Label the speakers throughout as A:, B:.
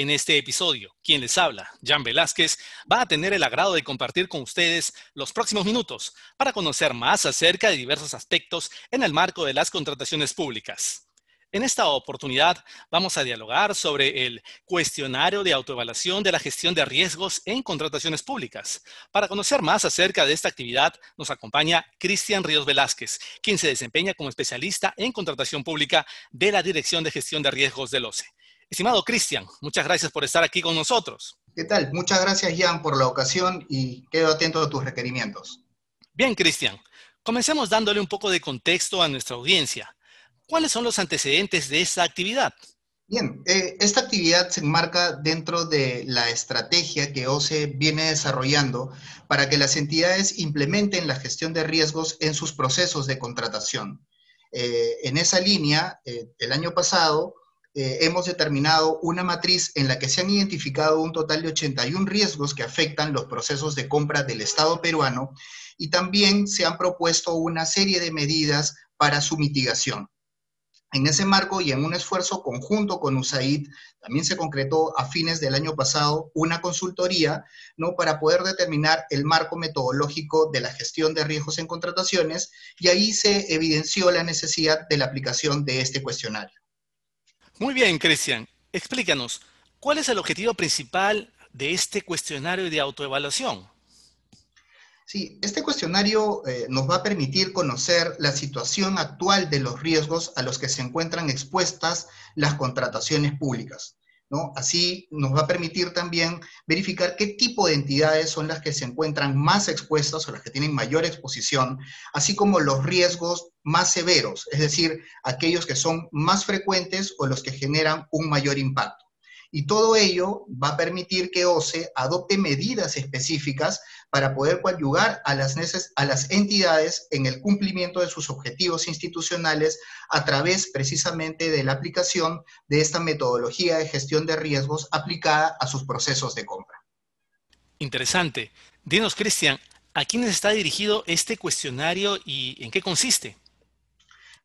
A: En este episodio, quien les habla, Jan Velázquez, va a tener el agrado de compartir con ustedes los próximos minutos para conocer más acerca de diversos aspectos en el marco de las contrataciones públicas. En esta oportunidad vamos a dialogar sobre el cuestionario de autoevaluación de la gestión de riesgos en contrataciones públicas. Para conocer más acerca de esta actividad nos acompaña Cristian Ríos Velázquez, quien se desempeña como especialista en contratación pública de la Dirección de Gestión de Riesgos del OCE. Estimado Cristian, muchas gracias por estar aquí con nosotros.
B: ¿Qué tal? Muchas gracias, Jan, por la ocasión y quedo atento a tus requerimientos.
A: Bien, Cristian. Comencemos dándole un poco de contexto a nuestra audiencia. ¿Cuáles son los antecedentes de esta actividad?
B: Bien, eh, esta actividad se enmarca dentro de la estrategia que OCE viene desarrollando para que las entidades implementen la gestión de riesgos en sus procesos de contratación. Eh, en esa línea, eh, el año pasado, eh, hemos determinado una matriz en la que se han identificado un total de 81 riesgos que afectan los procesos de compra del Estado peruano y también se han propuesto una serie de medidas para su mitigación. En ese marco y en un esfuerzo conjunto con USAID, también se concretó a fines del año pasado una consultoría ¿no? para poder determinar el marco metodológico de la gestión de riesgos en contrataciones y ahí se evidenció la necesidad de la aplicación de este cuestionario.
A: Muy bien, Cristian. Explícanos, ¿cuál es el objetivo principal de este cuestionario de autoevaluación?
B: Sí, este cuestionario eh, nos va a permitir conocer la situación actual de los riesgos a los que se encuentran expuestas las contrataciones públicas. Así nos va a permitir también verificar qué tipo de entidades son las que se encuentran más expuestas o las que tienen mayor exposición, así como los riesgos más severos, es decir, aquellos que son más frecuentes o los que generan un mayor impacto. Y todo ello va a permitir que OCE adopte medidas específicas para poder coadyuvar a las, a las entidades en el cumplimiento de sus objetivos institucionales a través precisamente de la aplicación de esta metodología de gestión de riesgos aplicada a sus procesos de compra.
A: Interesante. Dinos, Cristian, ¿a quiénes está dirigido este cuestionario y en qué consiste?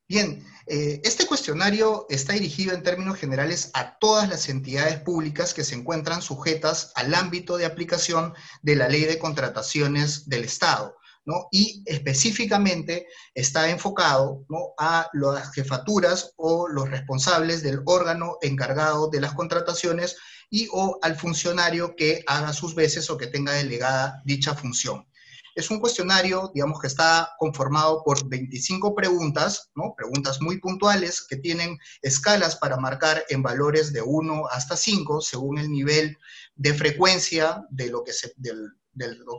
B: Bien, eh, este cuestionario está dirigido en términos generales a todas las entidades públicas que se encuentran sujetas al ámbito de aplicación de la ley de contrataciones del Estado. ¿no? Y específicamente está enfocado a las jefaturas o los responsables del órgano encargado de las contrataciones y o al funcionario que haga sus veces o que tenga delegada dicha función. Es un cuestionario, digamos, que está conformado por 25 preguntas. Preguntas muy puntuales que tienen escalas para marcar en valores de 1 hasta 5 según el nivel de frecuencia de lo que se,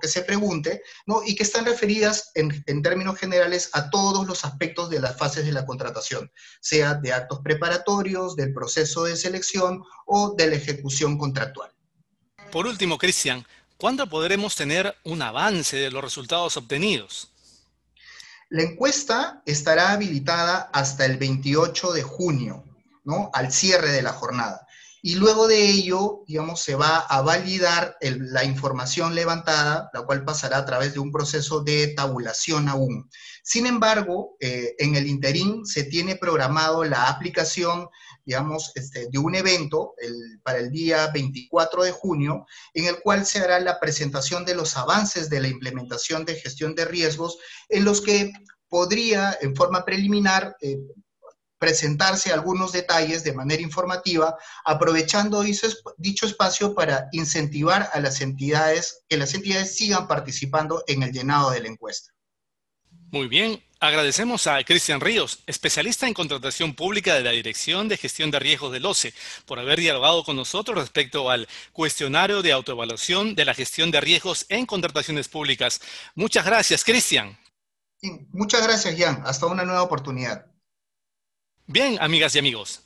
B: se pregunte, y que están referidas en, en, términos generales a todos los aspectos de las fases de la contratación, sea de actos preparatorios, del proceso de selección o de la ejecución contractual.
A: Por último, Cristian, ¿Cuándo podremos tener un avance de los resultados obtenidos?
B: La encuesta estará habilitada hasta el 28 de junio, ¿no? Al cierre de la jornada. Y luego de ello, digamos, se va a validar la información levantada, la cual pasará a través de un proceso de tabulación aún. Sin embargo, eh, en el interín se tiene programado la aplicación digamos, este, de un evento para el día 24 de junio, en el cual se hará la presentación de los avances de la implementación de gestión de riesgos, en los que podría, en forma preliminar, eh, presentarse algunos detalles de manera informativa, aprovechando dicho espacio para incentivar a las entidades, que las entidades sigan participando en el llenado de la encuesta.
A: Muy bien, agradecemos a Cristian Ríos, especialista en contratación pública de la Dirección de Gestión de Riesgos del OCE, por haber dialogado con nosotros respecto al cuestionario de autoevaluación de la gestión de riesgos en contrataciones públicas. Muchas gracias, Cristian.
B: muchas gracias, Jan. Hasta una nueva oportunidad.
A: Bien, amigas y amigos.